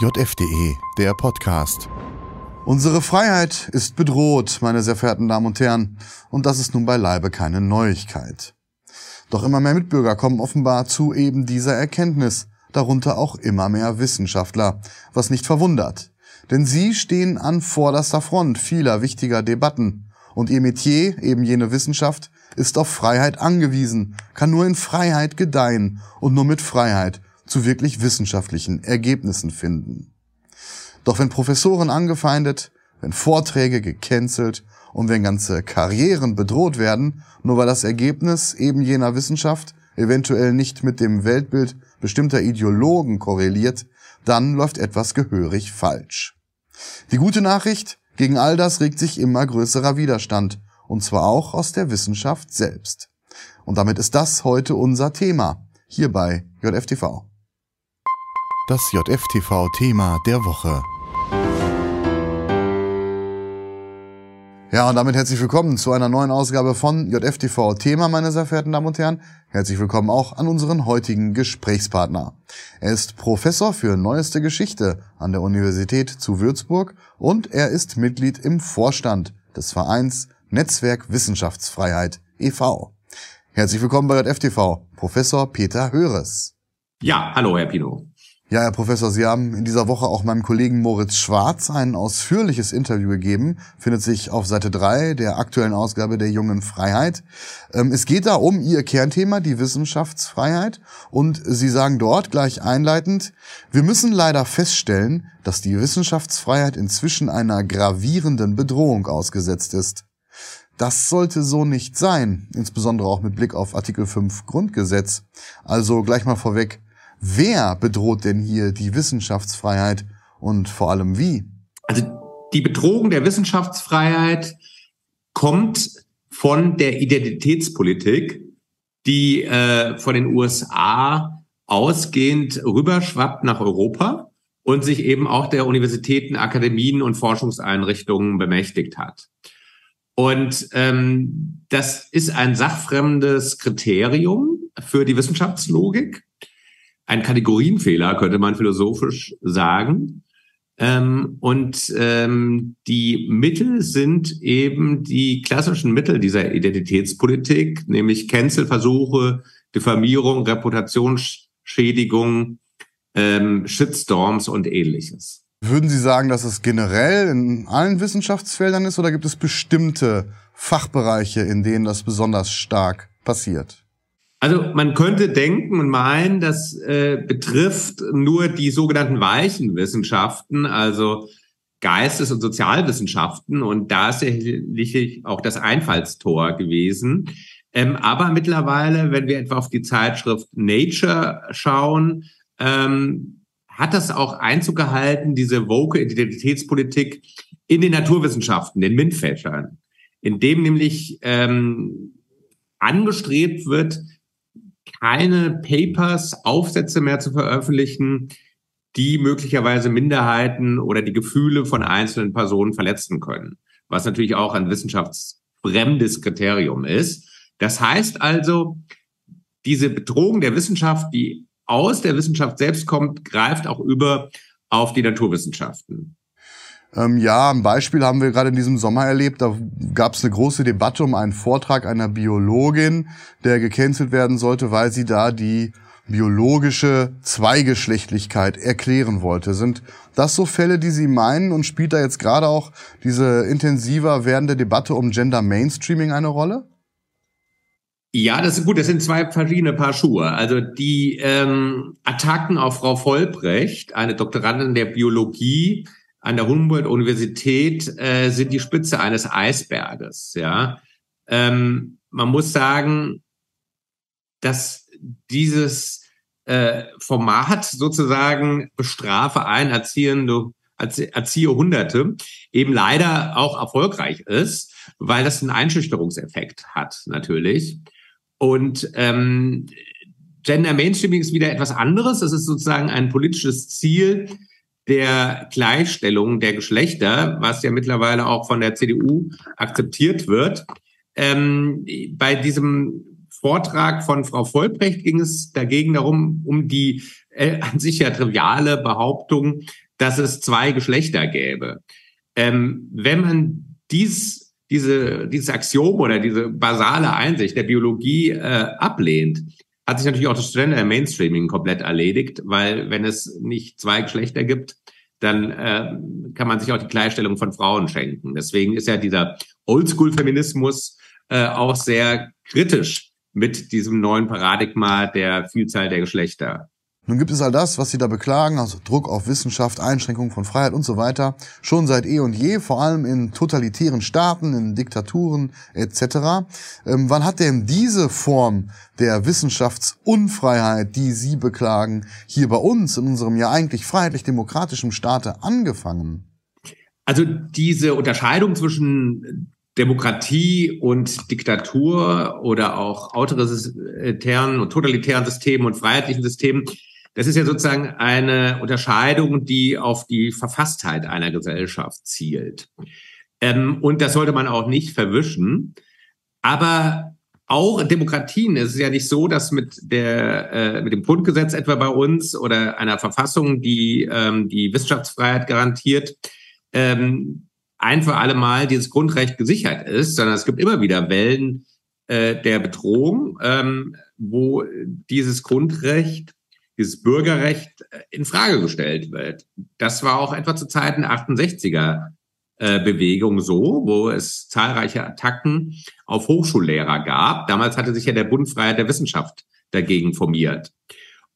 JFDE, der Podcast. Unsere Freiheit ist bedroht, meine sehr verehrten Damen und Herren, und das ist nun beileibe keine Neuigkeit. Doch immer mehr Mitbürger kommen offenbar zu eben dieser Erkenntnis, darunter auch immer mehr Wissenschaftler, was nicht verwundert. Denn sie stehen an vorderster Front vieler wichtiger Debatten, und ihr Metier, eben jene Wissenschaft, ist auf Freiheit angewiesen, kann nur in Freiheit gedeihen und nur mit Freiheit zu wirklich wissenschaftlichen Ergebnissen finden. Doch wenn Professoren angefeindet, wenn Vorträge gecancelt und wenn ganze Karrieren bedroht werden, nur weil das Ergebnis eben jener Wissenschaft eventuell nicht mit dem Weltbild bestimmter Ideologen korreliert, dann läuft etwas gehörig falsch. Die gute Nachricht, gegen all das regt sich immer größerer Widerstand, und zwar auch aus der Wissenschaft selbst. Und damit ist das heute unser Thema, hier bei JFTV. Das JFTV-Thema der Woche. Ja, und damit herzlich willkommen zu einer neuen Ausgabe von JFTV Thema, meine sehr verehrten Damen und Herren. Herzlich willkommen auch an unseren heutigen Gesprächspartner. Er ist Professor für Neueste Geschichte an der Universität zu Würzburg und er ist Mitglied im Vorstand des Vereins Netzwerk Wissenschaftsfreiheit e.V. Herzlich willkommen bei JFTV, Professor Peter Höres. Ja, hallo, Herr Pino. Ja, Herr Professor, Sie haben in dieser Woche auch meinem Kollegen Moritz Schwarz ein ausführliches Interview gegeben, findet sich auf Seite 3 der aktuellen Ausgabe der Jungen Freiheit. Ähm, es geht da um Ihr Kernthema, die Wissenschaftsfreiheit. Und Sie sagen dort gleich einleitend, wir müssen leider feststellen, dass die Wissenschaftsfreiheit inzwischen einer gravierenden Bedrohung ausgesetzt ist. Das sollte so nicht sein, insbesondere auch mit Blick auf Artikel 5 Grundgesetz. Also gleich mal vorweg, Wer bedroht denn hier die Wissenschaftsfreiheit und vor allem wie? Also die Bedrohung der Wissenschaftsfreiheit kommt von der Identitätspolitik, die äh, von den USA ausgehend rüberschwappt nach Europa und sich eben auch der Universitäten, Akademien und Forschungseinrichtungen bemächtigt hat. Und ähm, das ist ein sachfremdes Kriterium für die Wissenschaftslogik ein Kategorienfehler, könnte man philosophisch sagen. Ähm, und ähm, die Mittel sind eben die klassischen Mittel dieser Identitätspolitik, nämlich Cancelversuche, Diffamierung, Reputationsschädigung, ähm, Shitstorms und ähnliches. Würden Sie sagen, dass es generell in allen Wissenschaftsfeldern ist oder gibt es bestimmte Fachbereiche, in denen das besonders stark passiert? Also man könnte denken und meinen, das äh, betrifft nur die sogenannten weichen Wissenschaften, also Geistes- und Sozialwissenschaften. Und da ist sicherlich auch das Einfallstor gewesen. Ähm, aber mittlerweile, wenn wir etwa auf die Zeitschrift Nature schauen, ähm, hat das auch Einzug gehalten, diese woke Identitätspolitik in den Naturwissenschaften, den MINT-Fächern, in dem nämlich ähm, angestrebt wird, keine Papers, Aufsätze mehr zu veröffentlichen, die möglicherweise Minderheiten oder die Gefühle von einzelnen Personen verletzen können, was natürlich auch ein wissenschaftsfremdes Kriterium ist. Das heißt also, diese Bedrohung der Wissenschaft, die aus der Wissenschaft selbst kommt, greift auch über auf die Naturwissenschaften. Ähm, ja, ein Beispiel haben wir gerade in diesem Sommer erlebt. Da gab es eine große Debatte um einen Vortrag einer Biologin, der gecancelt werden sollte, weil sie da die biologische Zweigeschlechtlichkeit erklären wollte. Sind das so Fälle, die Sie meinen und spielt da jetzt gerade auch diese intensiver werdende Debatte um Gender Mainstreaming eine Rolle? Ja, das ist gut. Das sind zwei verschiedene Paar Schuhe. Also die ähm, Attacken auf Frau Vollbrecht, eine Doktorandin der Biologie, an der Humboldt-Universität äh, sind die Spitze eines Eisberges. Ja, ähm, man muss sagen, dass dieses äh, Format sozusagen bestrafe ein Erziehende, Erzieher Hunderte eben leider auch erfolgreich ist, weil das einen Einschüchterungseffekt hat natürlich. Und ähm, Gender Mainstreaming ist wieder etwas anderes. Das ist sozusagen ein politisches Ziel, der Gleichstellung der Geschlechter, was ja mittlerweile auch von der CDU akzeptiert wird. Ähm, bei diesem Vortrag von Frau Vollbrecht ging es dagegen darum, um die äh, an sich ja triviale Behauptung, dass es zwei Geschlechter gäbe. Ähm, wenn man dies, diese, dieses Axiom oder diese basale Einsicht der Biologie äh, ablehnt, hat sich natürlich auch das Gender Mainstreaming komplett erledigt, weil wenn es nicht zwei Geschlechter gibt, dann äh, kann man sich auch die Gleichstellung von Frauen schenken. Deswegen ist ja dieser Oldschool-Feminismus äh, auch sehr kritisch mit diesem neuen Paradigma der Vielzahl der Geschlechter. Nun gibt es all das, was Sie da beklagen, also Druck auf Wissenschaft, Einschränkung von Freiheit und so weiter, schon seit eh und je, vor allem in totalitären Staaten, in Diktaturen etc. Ähm, wann hat denn diese Form der Wissenschaftsunfreiheit, die Sie beklagen, hier bei uns in unserem ja eigentlich freiheitlich-demokratischen Staate angefangen? Also diese Unterscheidung zwischen Demokratie und Diktatur oder auch autoritären und totalitären Systemen und freiheitlichen Systemen, das ist ja sozusagen eine Unterscheidung, die auf die Verfasstheit einer Gesellschaft zielt. Ähm, und das sollte man auch nicht verwischen. Aber auch Demokratien ist es ja nicht so, dass mit der äh, mit dem Grundgesetz etwa bei uns oder einer Verfassung, die ähm, die Wissenschaftsfreiheit garantiert, ähm, ein für alle Mal dieses Grundrecht gesichert ist, sondern es gibt immer wieder Wellen äh, der Bedrohung, ähm, wo dieses Grundrecht dieses Bürgerrecht äh, in Frage gestellt wird. Das war auch etwa zu Zeiten der 68er äh, Bewegung so, wo es zahlreiche Attacken auf Hochschullehrer gab. Damals hatte sich ja der Bund Freiheit der Wissenschaft dagegen formiert.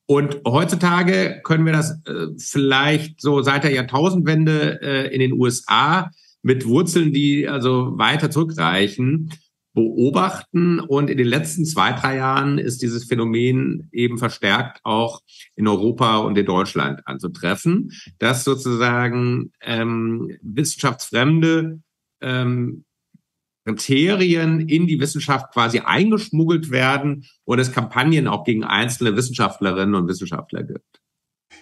Und heutzutage können wir das äh, vielleicht so seit der Jahrtausendwende äh, in den USA mit Wurzeln, die also weiter zurückreichen, beobachten. Und in den letzten zwei, drei Jahren ist dieses Phänomen eben verstärkt auch in Europa und in Deutschland anzutreffen, dass sozusagen ähm, wissenschaftsfremde ähm, Kriterien in die Wissenschaft quasi eingeschmuggelt werden und es Kampagnen auch gegen einzelne Wissenschaftlerinnen und Wissenschaftler gibt.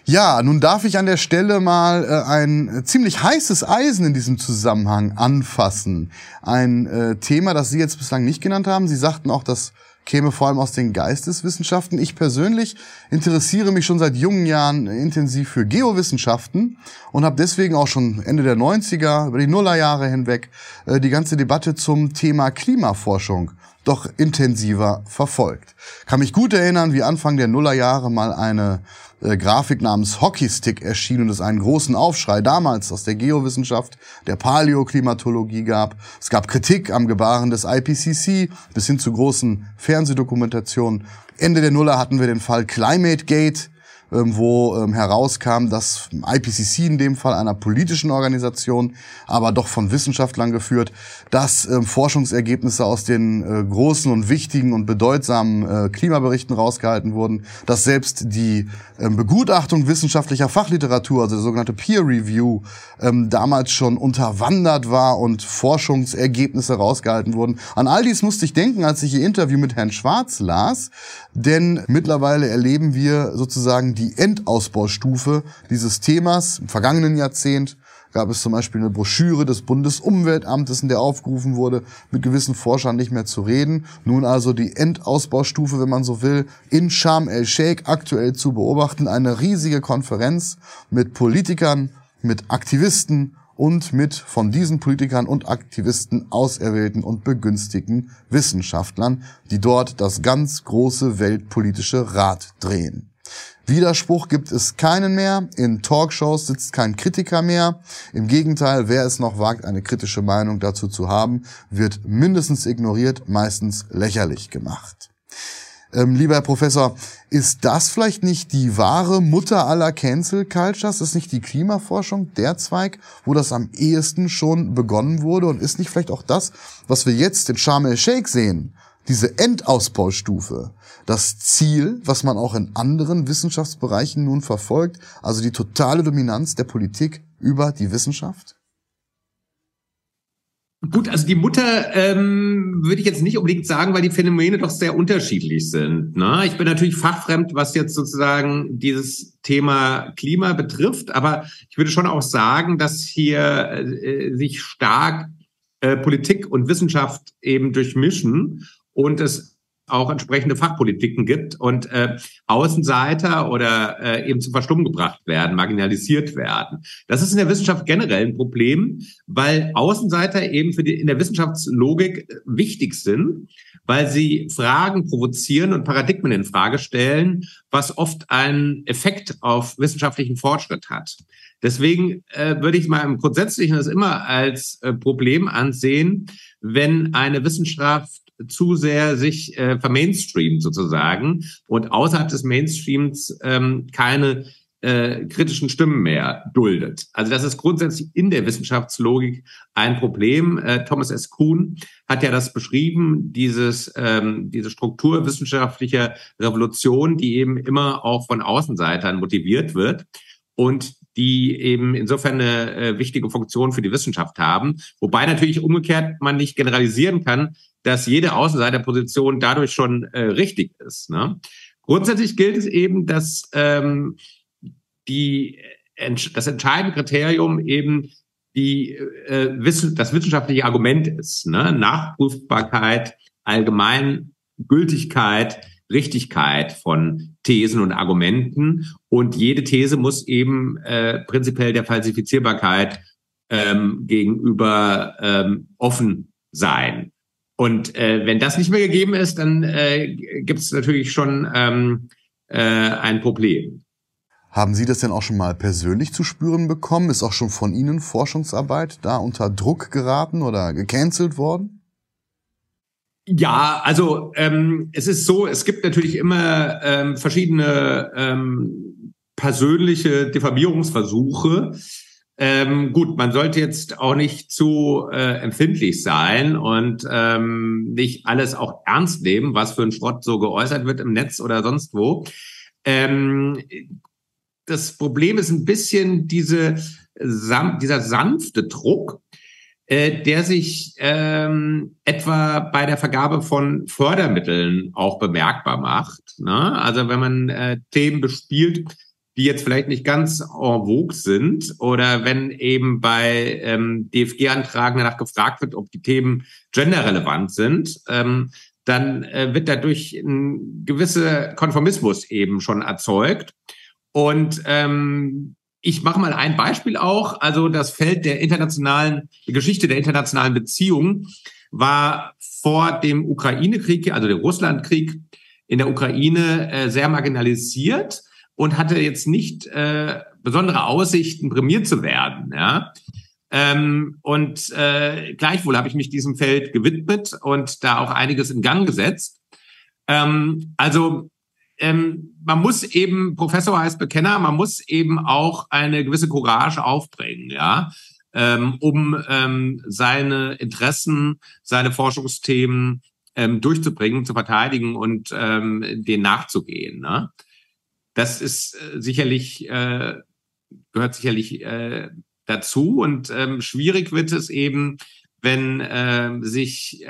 Ja, nun darf ich an der Stelle mal äh, ein ziemlich heißes Eisen in diesem Zusammenhang anfassen. Ein äh, Thema, das Sie jetzt bislang nicht genannt haben. Sie sagten auch, das käme vor allem aus den Geisteswissenschaften. Ich persönlich interessiere mich schon seit jungen Jahren intensiv für Geowissenschaften und habe deswegen auch schon Ende der 90er, über die Nullerjahre hinweg, äh, die ganze Debatte zum Thema Klimaforschung doch intensiver verfolgt. Kann mich gut erinnern, wie Anfang der Nullerjahre mal eine äh, Grafik namens Hockeystick erschien und es einen großen Aufschrei damals aus der Geowissenschaft, der Paläoklimatologie gab. Es gab Kritik am Gebaren des IPCC bis hin zu großen Fernsehdokumentationen. Ende der Nuller hatten wir den Fall Climate Gate, ähm, wo ähm, herauskam, dass IPCC in dem Fall einer politischen Organisation, aber doch von Wissenschaftlern geführt, dass ähm, Forschungsergebnisse aus den äh, großen und wichtigen und bedeutsamen äh, Klimaberichten rausgehalten wurden, dass selbst die Begutachtung wissenschaftlicher Fachliteratur, also der sogenannte Peer Review, damals schon unterwandert war und Forschungsergebnisse rausgehalten wurden. An all dies musste ich denken, als ich Ihr Interview mit Herrn Schwarz las, denn mittlerweile erleben wir sozusagen die Endausbaustufe dieses Themas. Im vergangenen Jahrzehnt gab es zum Beispiel eine Broschüre des Bundesumweltamtes, in der aufgerufen wurde, mit gewissen Forschern nicht mehr zu reden. Nun also die Endausbaustufe, wenn man so will, in Sharm el-Sheikh aktuell zu beobachten. Eine riesige Konferenz mit Politikern, mit Aktivisten und mit von diesen Politikern und Aktivisten auserwählten und begünstigten Wissenschaftlern, die dort das ganz große weltpolitische Rad drehen. Widerspruch gibt es keinen mehr. In Talkshows sitzt kein Kritiker mehr. Im Gegenteil, wer es noch wagt, eine kritische Meinung dazu zu haben, wird mindestens ignoriert, meistens lächerlich gemacht. Ähm, lieber Herr Professor, ist das vielleicht nicht die wahre Mutter aller Cancel Cultures? Ist nicht die Klimaforschung der Zweig, wo das am ehesten schon begonnen wurde? Und ist nicht vielleicht auch das, was wir jetzt in Sharm el-Sheikh sehen, diese Endausbaustufe, das Ziel, was man auch in anderen Wissenschaftsbereichen nun verfolgt, also die totale Dominanz der Politik über die Wissenschaft? Gut, also die Mutter ähm, würde ich jetzt nicht unbedingt sagen, weil die Phänomene doch sehr unterschiedlich sind. Ne? Ich bin natürlich fachfremd, was jetzt sozusagen dieses Thema Klima betrifft, aber ich würde schon auch sagen, dass hier äh, sich stark äh, Politik und Wissenschaft eben durchmischen und es auch entsprechende Fachpolitiken gibt und äh, Außenseiter oder äh, eben zum Verstummen gebracht werden, marginalisiert werden. Das ist in der Wissenschaft generell ein Problem, weil Außenseiter eben für die, in der Wissenschaftslogik wichtig sind, weil sie Fragen provozieren und Paradigmen in Frage stellen, was oft einen Effekt auf wissenschaftlichen Fortschritt hat. Deswegen äh, würde ich mal im Grundsätzlichen das immer als äh, Problem ansehen, wenn eine Wissenschaft zu sehr sich äh, vermainstreamt sozusagen und außerhalb des Mainstreams ähm, keine äh, kritischen Stimmen mehr duldet. Also das ist grundsätzlich in der Wissenschaftslogik ein Problem. Äh, Thomas S. Kuhn hat ja das beschrieben, dieses, ähm, diese Struktur wissenschaftlicher Revolution, die eben immer auch von Außenseitern motiviert wird und die eben insofern eine äh, wichtige Funktion für die Wissenschaft haben. Wobei natürlich umgekehrt man nicht generalisieren kann, dass jede Außenseiterposition dadurch schon äh, richtig ist. Ne? Grundsätzlich gilt es eben, dass ähm, die, das entscheidende Kriterium eben die, äh, das wissenschaftliche Argument ist. Ne? Nachprüfbarkeit, Allgemeingültigkeit, Richtigkeit von Thesen und Argumenten. Und jede These muss eben äh, prinzipiell der Falsifizierbarkeit ähm, gegenüber ähm, offen sein. Und äh, wenn das nicht mehr gegeben ist, dann äh, gibt es natürlich schon ähm, äh, ein Problem. Haben Sie das denn auch schon mal persönlich zu spüren bekommen? Ist auch schon von Ihnen Forschungsarbeit da unter Druck geraten oder gecancelt worden? Ja, also ähm, es ist so, es gibt natürlich immer ähm, verschiedene ähm, persönliche Diffamierungsversuche. Ähm, gut, man sollte jetzt auch nicht zu äh, empfindlich sein und ähm, nicht alles auch ernst nehmen, was für ein Schrott so geäußert wird im Netz oder sonst wo. Ähm, das Problem ist ein bisschen diese, dieser sanfte Druck, äh, der sich ähm, etwa bei der Vergabe von Fördermitteln auch bemerkbar macht. Ne? Also wenn man äh, Themen bespielt, die jetzt vielleicht nicht ganz en vogue sind oder wenn eben bei ähm, DFG-Antragen danach gefragt wird, ob die Themen genderrelevant sind, ähm, dann äh, wird dadurch ein gewisser Konformismus eben schon erzeugt. Und ähm, ich mache mal ein Beispiel auch. Also das Feld der internationalen die Geschichte der internationalen Beziehungen war vor dem Ukraine-Krieg, also der Russland-Krieg in der Ukraine, äh, sehr marginalisiert und hatte jetzt nicht äh, besondere Aussichten, prämiert zu werden. Ja? Ähm, und äh, gleichwohl habe ich mich diesem Feld gewidmet und da auch einiges in Gang gesetzt. Ähm, also ähm, man muss eben, Professor heißt Bekenner, man muss eben auch eine gewisse Courage aufbringen, ja, ähm, um ähm, seine Interessen, seine Forschungsthemen ähm, durchzubringen, zu verteidigen und ähm, denen nachzugehen. Ne? Das ist äh, sicherlich, äh, gehört sicherlich äh, dazu und ähm, schwierig wird es eben, wenn äh, sich äh,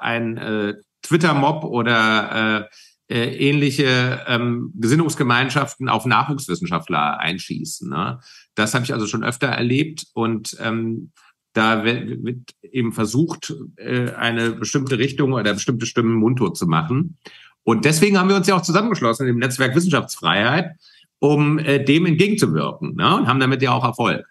ein äh, Twitter-Mob oder äh, äh, ähnliche ähm, Gesinnungsgemeinschaften auf Nachwuchswissenschaftler einschießen. Ne? Das habe ich also schon öfter erlebt und ähm, da wird eben versucht, äh, eine bestimmte Richtung oder bestimmte Stimmen mundtot zu machen. Und deswegen haben wir uns ja auch zusammengeschlossen im Netzwerk Wissenschaftsfreiheit, um äh, dem entgegenzuwirken ne? und haben damit ja auch Erfolg.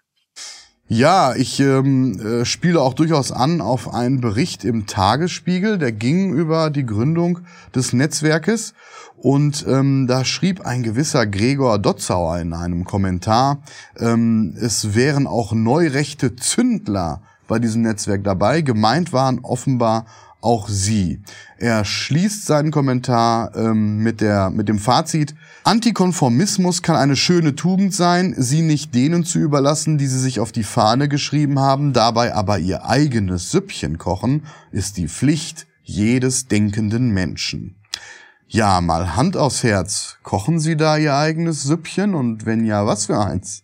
Ja, ich ähm, äh, spiele auch durchaus an auf einen Bericht im Tagesspiegel, der ging über die Gründung des Netzwerkes und ähm, da schrieb ein gewisser Gregor Dotzauer in einem Kommentar, ähm, es wären auch neurechte Zündler bei diesem Netzwerk dabei. Gemeint waren offenbar auch sie. Er schließt seinen Kommentar ähm, mit, der, mit dem Fazit, Antikonformismus kann eine schöne Tugend sein, sie nicht denen zu überlassen, die sie sich auf die Fahne geschrieben haben, dabei aber ihr eigenes Süppchen kochen, ist die Pflicht jedes denkenden Menschen. Ja, mal Hand aufs Herz, kochen Sie da Ihr eigenes Süppchen und wenn ja, was für eins?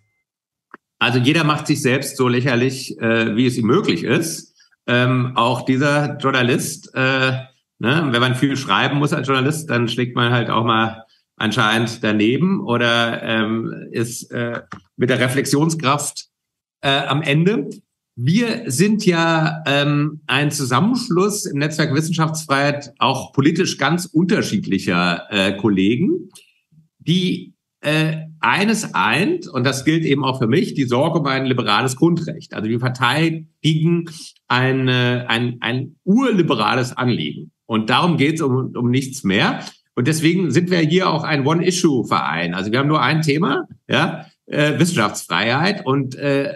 Also jeder macht sich selbst so lächerlich, äh, wie es ihm möglich ist ähm, auch dieser Journalist, äh, ne, wenn man viel schreiben muss als Journalist, dann schlägt man halt auch mal anscheinend daneben oder ähm, ist äh, mit der Reflexionskraft äh, am Ende. Wir sind ja ähm, ein Zusammenschluss im Netzwerk Wissenschaftsfreiheit auch politisch ganz unterschiedlicher äh, Kollegen, die äh, eines eint, und das gilt eben auch für mich, die Sorge um ein liberales Grundrecht. Also wir verteidigen ein, ein, ein urliberales Anliegen. Und darum geht es um, um nichts mehr. Und deswegen sind wir hier auch ein One-Issue-Verein. Also wir haben nur ein Thema, ja, äh, Wissenschaftsfreiheit und äh,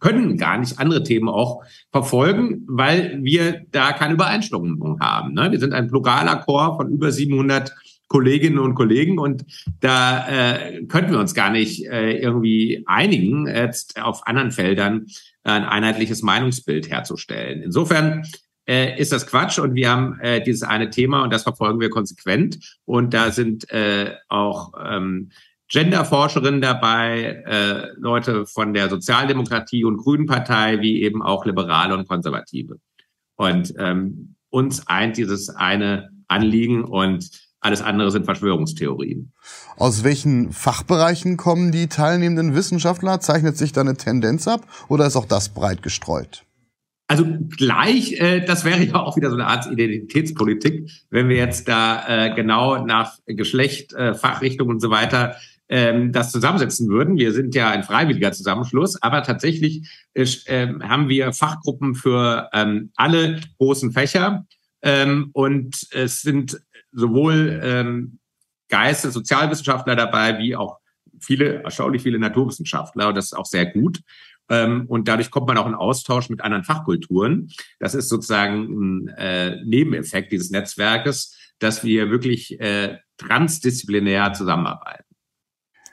können gar nicht andere Themen auch verfolgen, weil wir da keine Übereinstimmung haben. Ne? Wir sind ein pluraler Chor von über 700 Kolleginnen und Kollegen und da äh, könnten wir uns gar nicht äh, irgendwie einigen, jetzt auf anderen Feldern ein einheitliches Meinungsbild herzustellen. Insofern äh, ist das Quatsch und wir haben äh, dieses eine Thema und das verfolgen wir konsequent und da sind äh, auch ähm, Genderforscherinnen dabei, äh, Leute von der Sozialdemokratie und Grünen Partei, wie eben auch Liberale und Konservative. Und ähm, uns eint dieses eine Anliegen und alles andere sind Verschwörungstheorien. Aus welchen Fachbereichen kommen die teilnehmenden Wissenschaftler? Zeichnet sich da eine Tendenz ab oder ist auch das breit gestreut? Also gleich, äh, das wäre ja auch wieder so eine Art Identitätspolitik, wenn wir jetzt da äh, genau nach Geschlecht, äh, Fachrichtung und so weiter ähm, das zusammensetzen würden. Wir sind ja ein freiwilliger Zusammenschluss, aber tatsächlich äh, haben wir Fachgruppen für ähm, alle großen Fächer ähm, und es sind sowohl ähm, Geistes-, Sozialwissenschaftler dabei, wie auch viele, erstaunlich viele Naturwissenschaftler und das ist auch sehr gut. Ähm, und dadurch kommt man auch in Austausch mit anderen Fachkulturen. Das ist sozusagen ein äh, Nebeneffekt dieses Netzwerkes, dass wir wirklich äh, transdisziplinär zusammenarbeiten.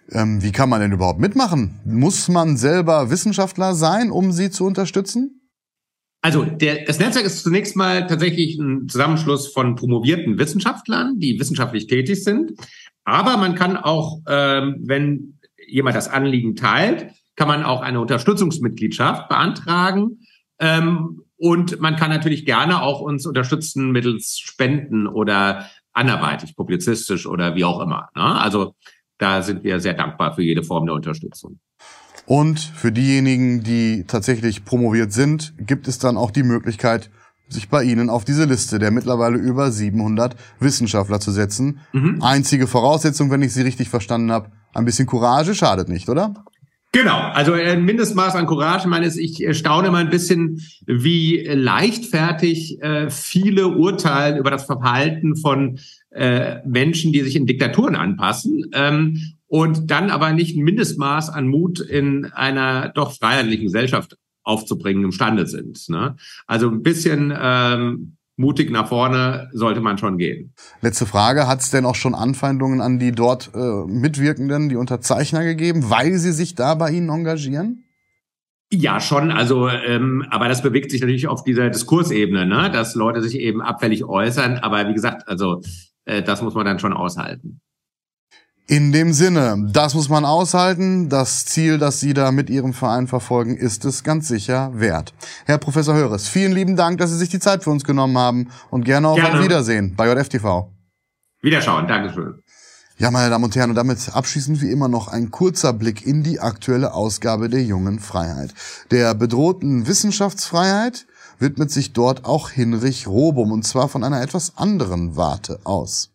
Ähm, wie kann man denn überhaupt mitmachen? Muss man selber Wissenschaftler sein, um sie zu unterstützen? Also der, das Netzwerk ist zunächst mal tatsächlich ein Zusammenschluss von promovierten Wissenschaftlern, die wissenschaftlich tätig sind. Aber man kann auch, ähm, wenn jemand das Anliegen teilt, kann man auch eine Unterstützungsmitgliedschaft beantragen. Ähm, und man kann natürlich gerne auch uns unterstützen mittels Spenden oder anderweitig, publizistisch oder wie auch immer. Ne? Also da sind wir sehr dankbar für jede Form der Unterstützung. Und für diejenigen, die tatsächlich promoviert sind, gibt es dann auch die Möglichkeit, sich bei Ihnen auf diese Liste der mittlerweile über 700 Wissenschaftler zu setzen. Mhm. Einzige Voraussetzung, wenn ich Sie richtig verstanden habe, ein bisschen Courage schadet nicht, oder? Genau, also ein Mindestmaß an Courage. Ich meine, ich staune mal ein bisschen, wie leichtfertig äh, viele urteilen über das Verhalten von äh, Menschen, die sich in Diktaturen anpassen ähm, und dann aber nicht ein Mindestmaß an Mut in einer doch freiheitlichen Gesellschaft aufzubringen imstande sind. Ne? Also ein bisschen ähm, mutig nach vorne sollte man schon gehen. Letzte Frage, hat es denn auch schon Anfeindungen an die dort äh, Mitwirkenden, die Unterzeichner gegeben, weil sie sich da bei Ihnen engagieren? Ja, schon. Also, ähm, aber das bewegt sich natürlich auf dieser Diskursebene, ne? dass Leute sich eben abfällig äußern. Aber wie gesagt, also äh, das muss man dann schon aushalten. In dem Sinne, das muss man aushalten. Das Ziel, das Sie da mit Ihrem Verein verfolgen, ist es ganz sicher wert. Herr Professor Höres, vielen lieben Dank, dass Sie sich die Zeit für uns genommen haben und gerne auch gerne. ein Wiedersehen bei JFTV. Wiederschauen, Dankeschön. Ja, meine Damen und Herren, und damit abschließend wie immer noch ein kurzer Blick in die aktuelle Ausgabe der jungen Freiheit. Der bedrohten Wissenschaftsfreiheit, widmet sich dort auch Hinrich Robum und zwar von einer etwas anderen Warte aus.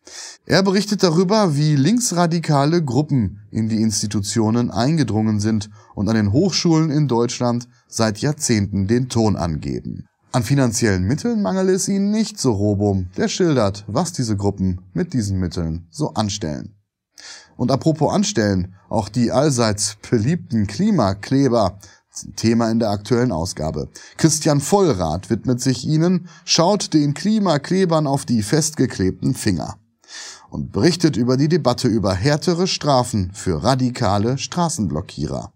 Er berichtet darüber, wie linksradikale Gruppen in die Institutionen eingedrungen sind und an den Hochschulen in Deutschland seit Jahrzehnten den Ton angeben. An finanziellen Mitteln mangele es ihnen nicht, so Robum, der schildert, was diese Gruppen mit diesen Mitteln so anstellen. Und apropos anstellen, auch die allseits beliebten Klimakleber Thema in der aktuellen Ausgabe. Christian Vollrath widmet sich ihnen, schaut den Klimaklebern auf die festgeklebten Finger und berichtet über die Debatte über härtere Strafen für radikale Straßenblockierer.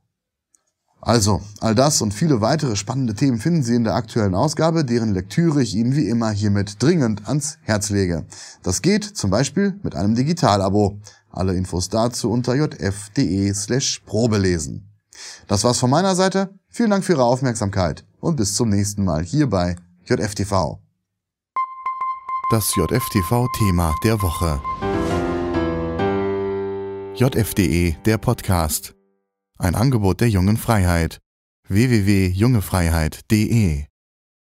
Also, all das und viele weitere spannende Themen finden Sie in der aktuellen Ausgabe, deren Lektüre ich Ihnen wie immer hiermit dringend ans Herz lege. Das geht zum Beispiel mit einem Digitalabo. Alle Infos dazu unter jf.de slash probelesen. Das war's von meiner Seite. Vielen Dank für Ihre Aufmerksamkeit und bis zum nächsten Mal hier bei JFTV. Das JFTV-Thema der Woche. JFDE, der Podcast. Ein Angebot der jungen Freiheit. www.jungefreiheit.de